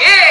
Yeah.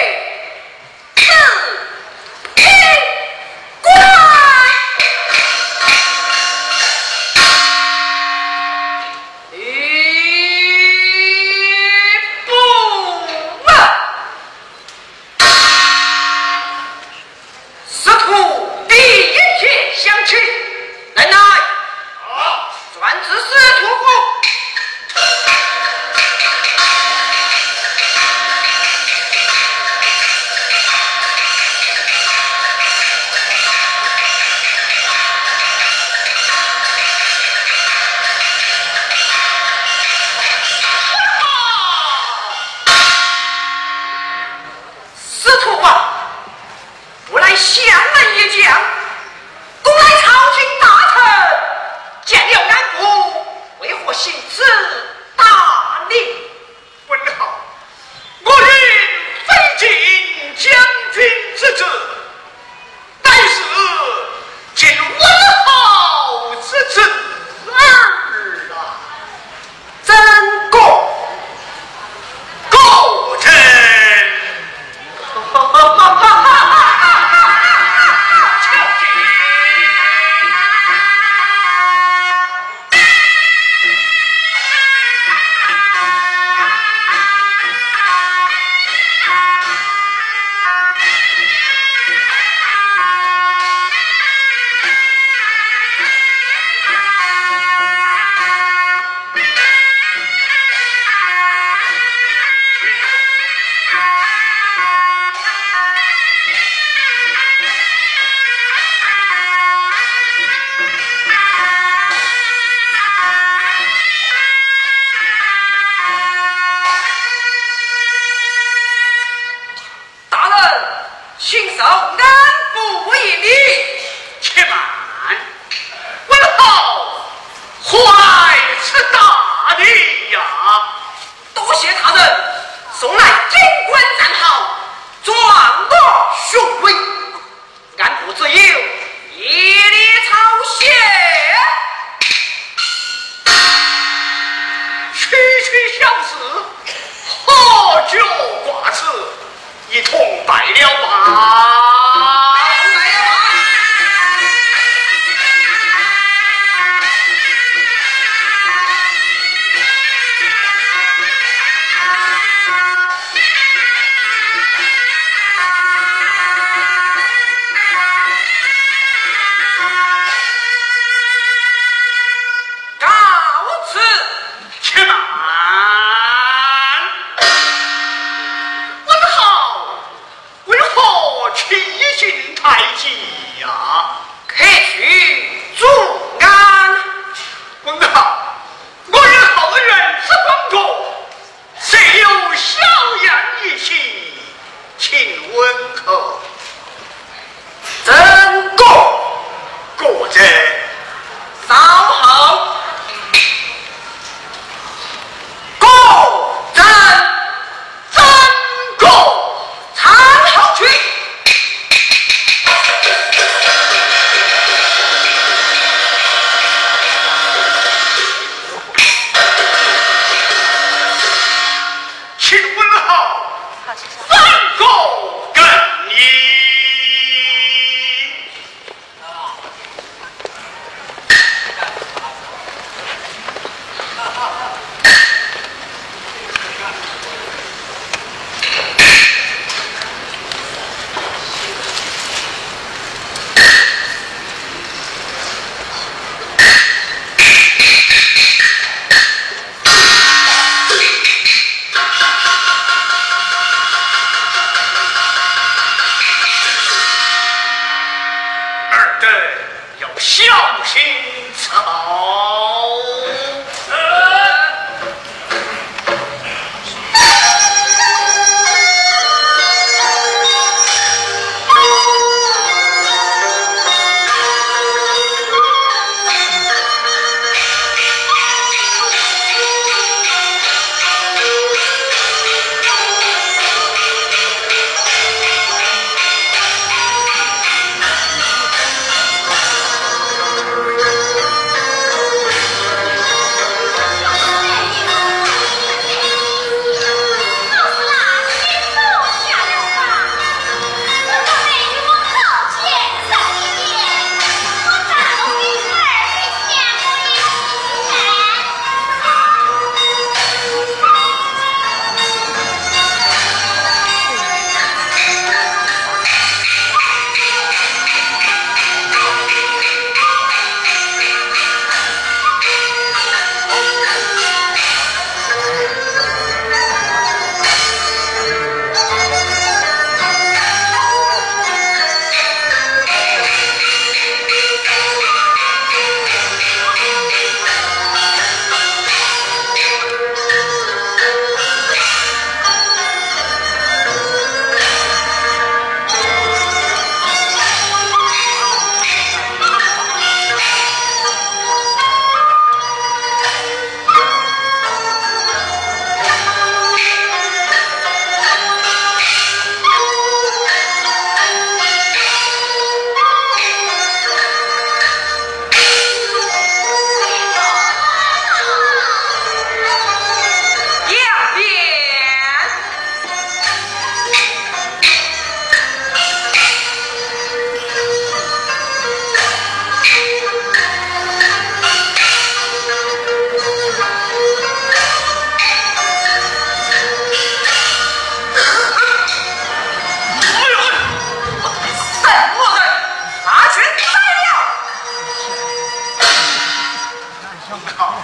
靠，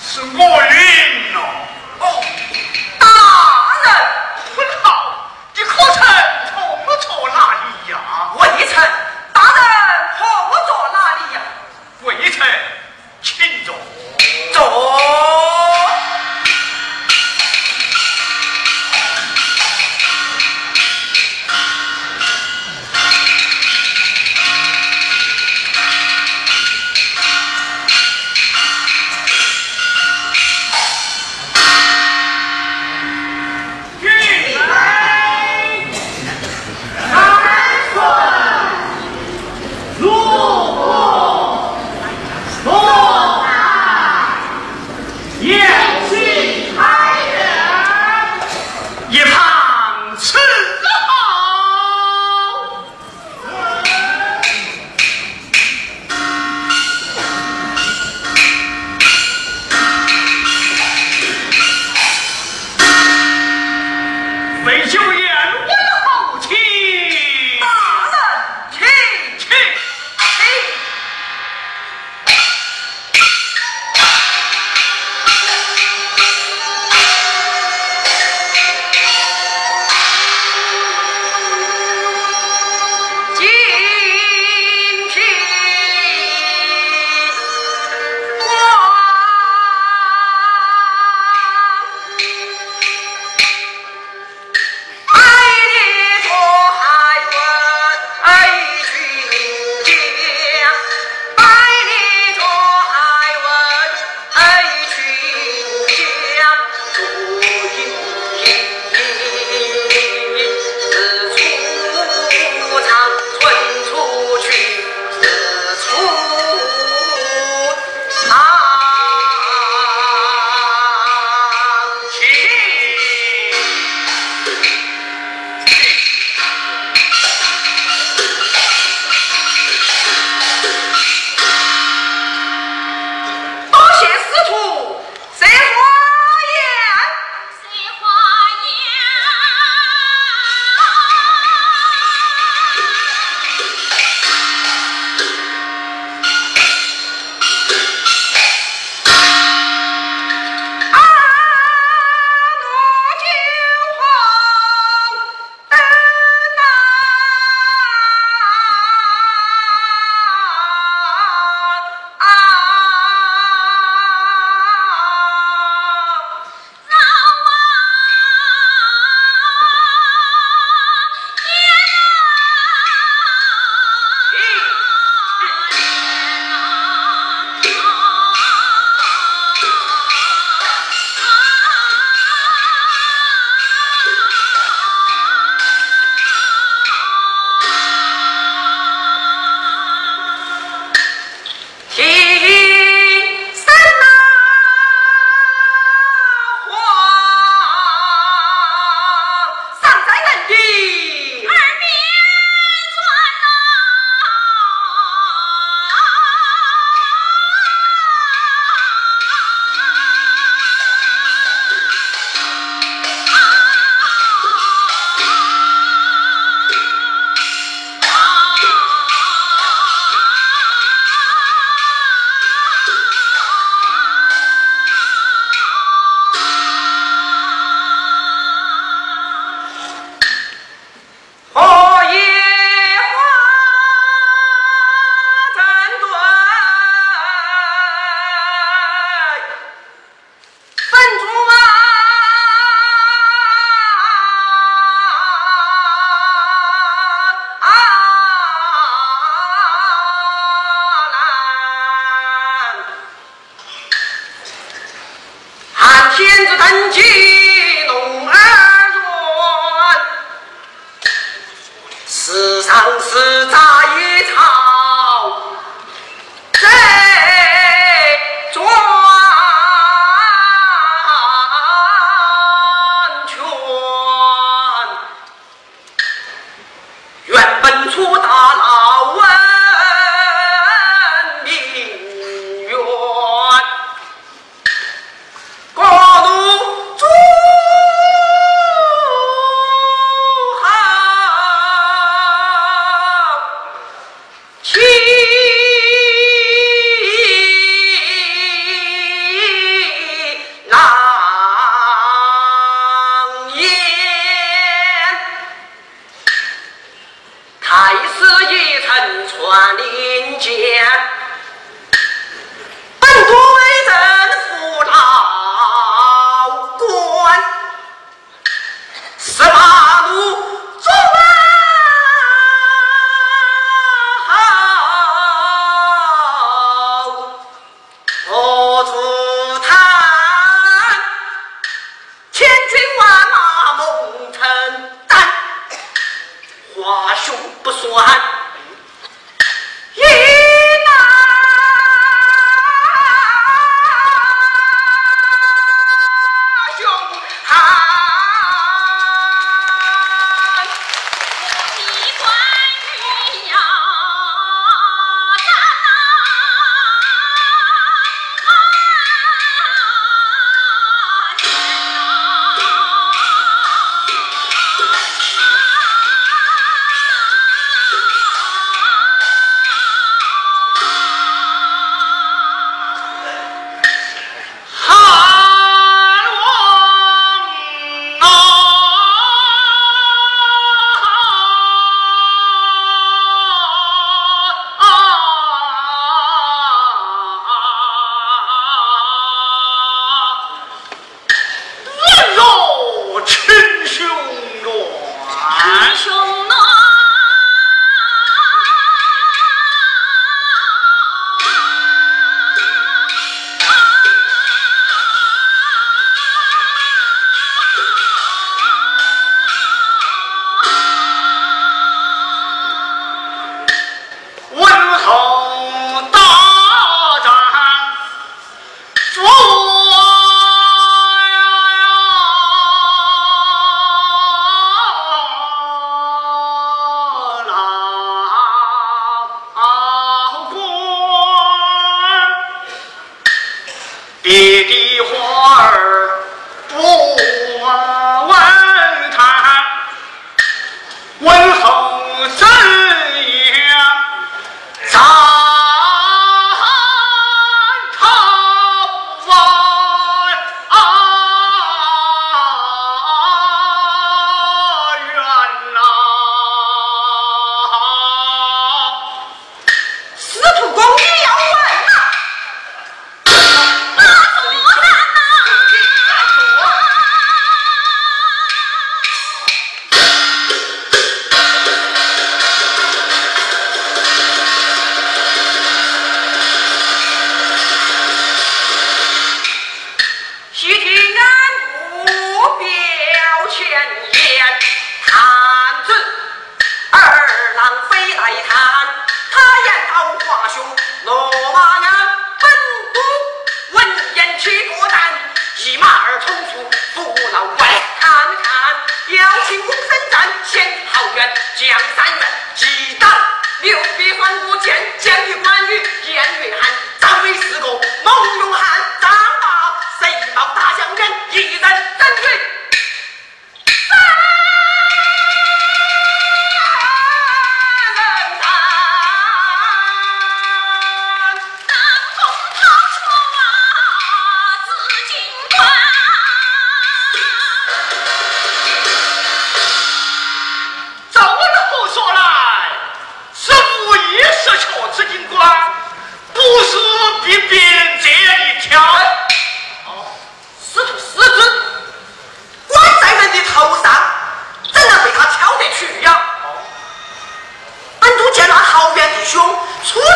是我晕。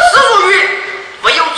死如鱼，没有。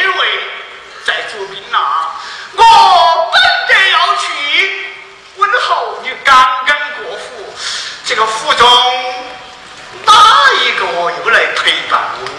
因为在做兵啊我本得要去问候你刚刚过府这个府中哪一个又来陪伴我。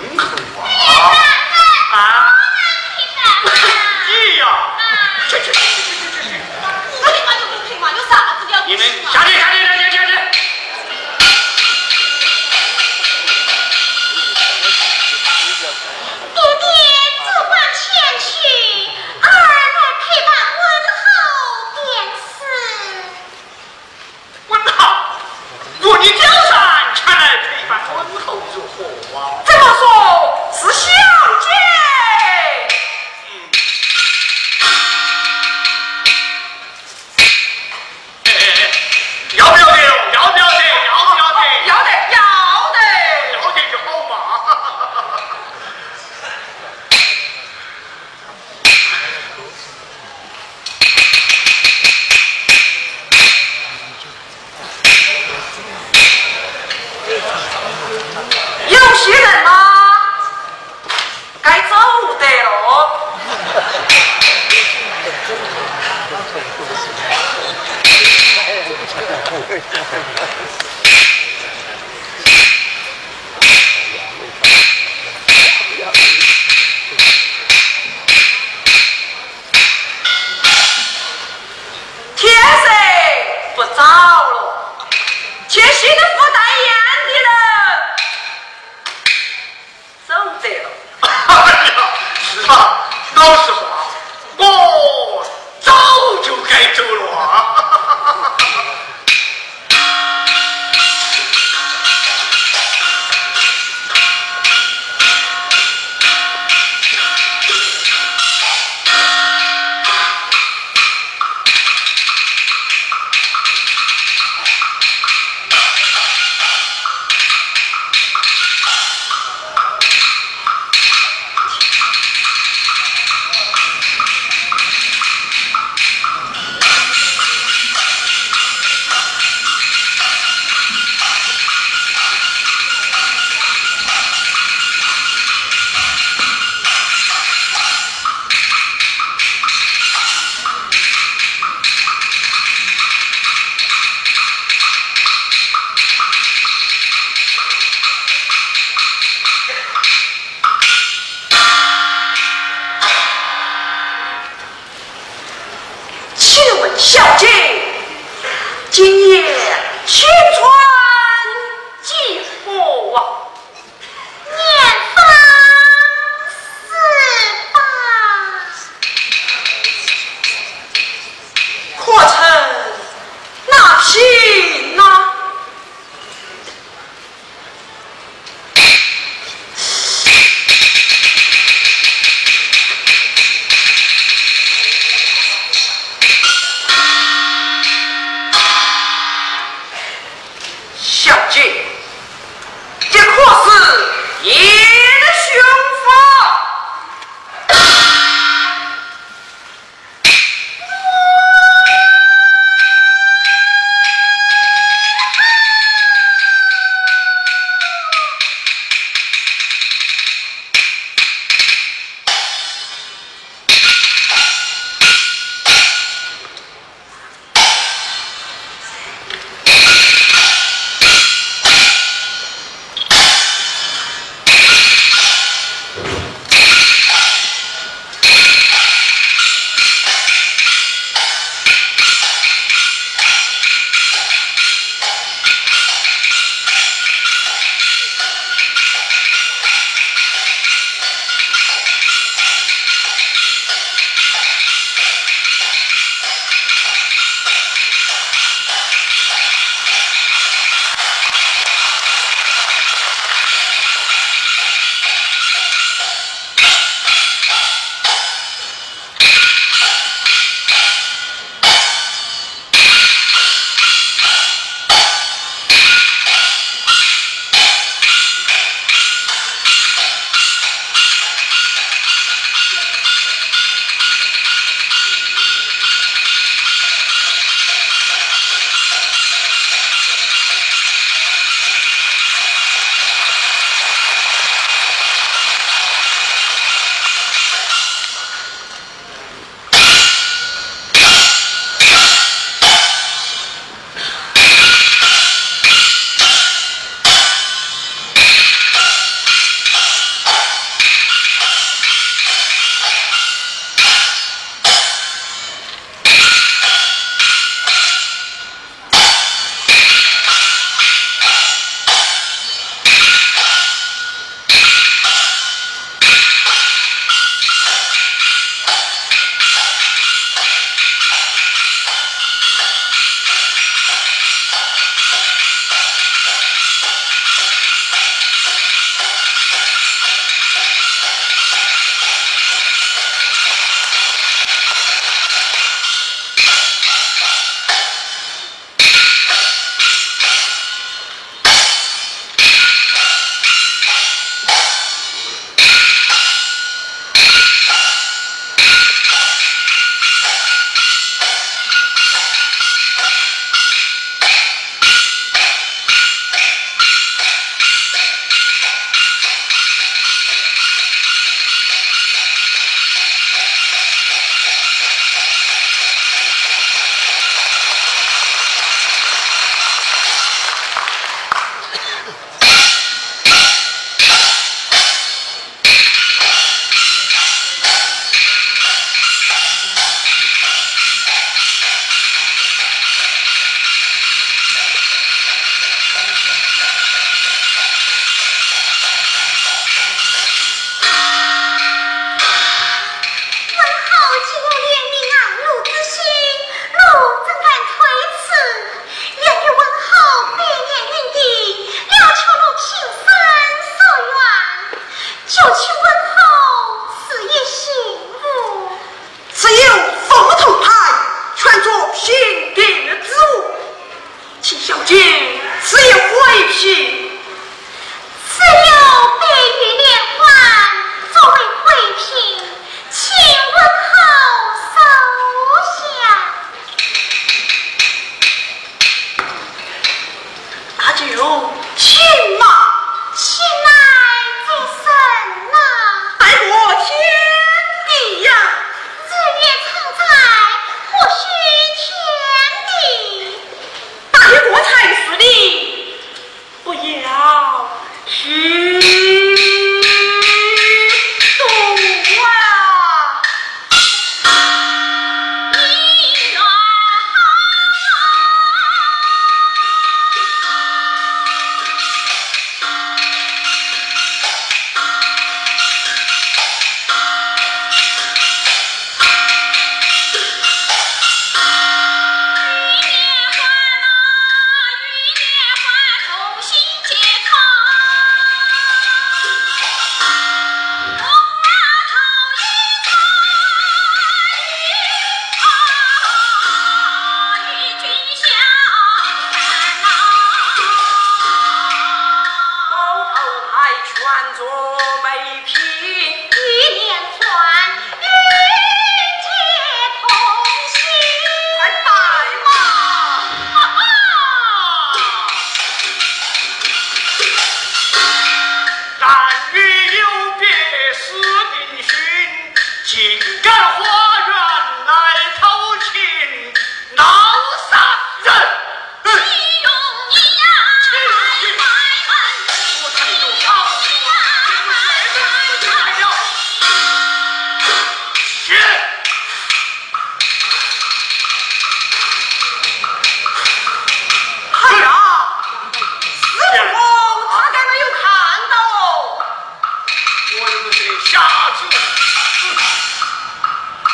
りがとうございます。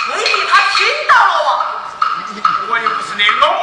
未必他听到了哇我又不是那老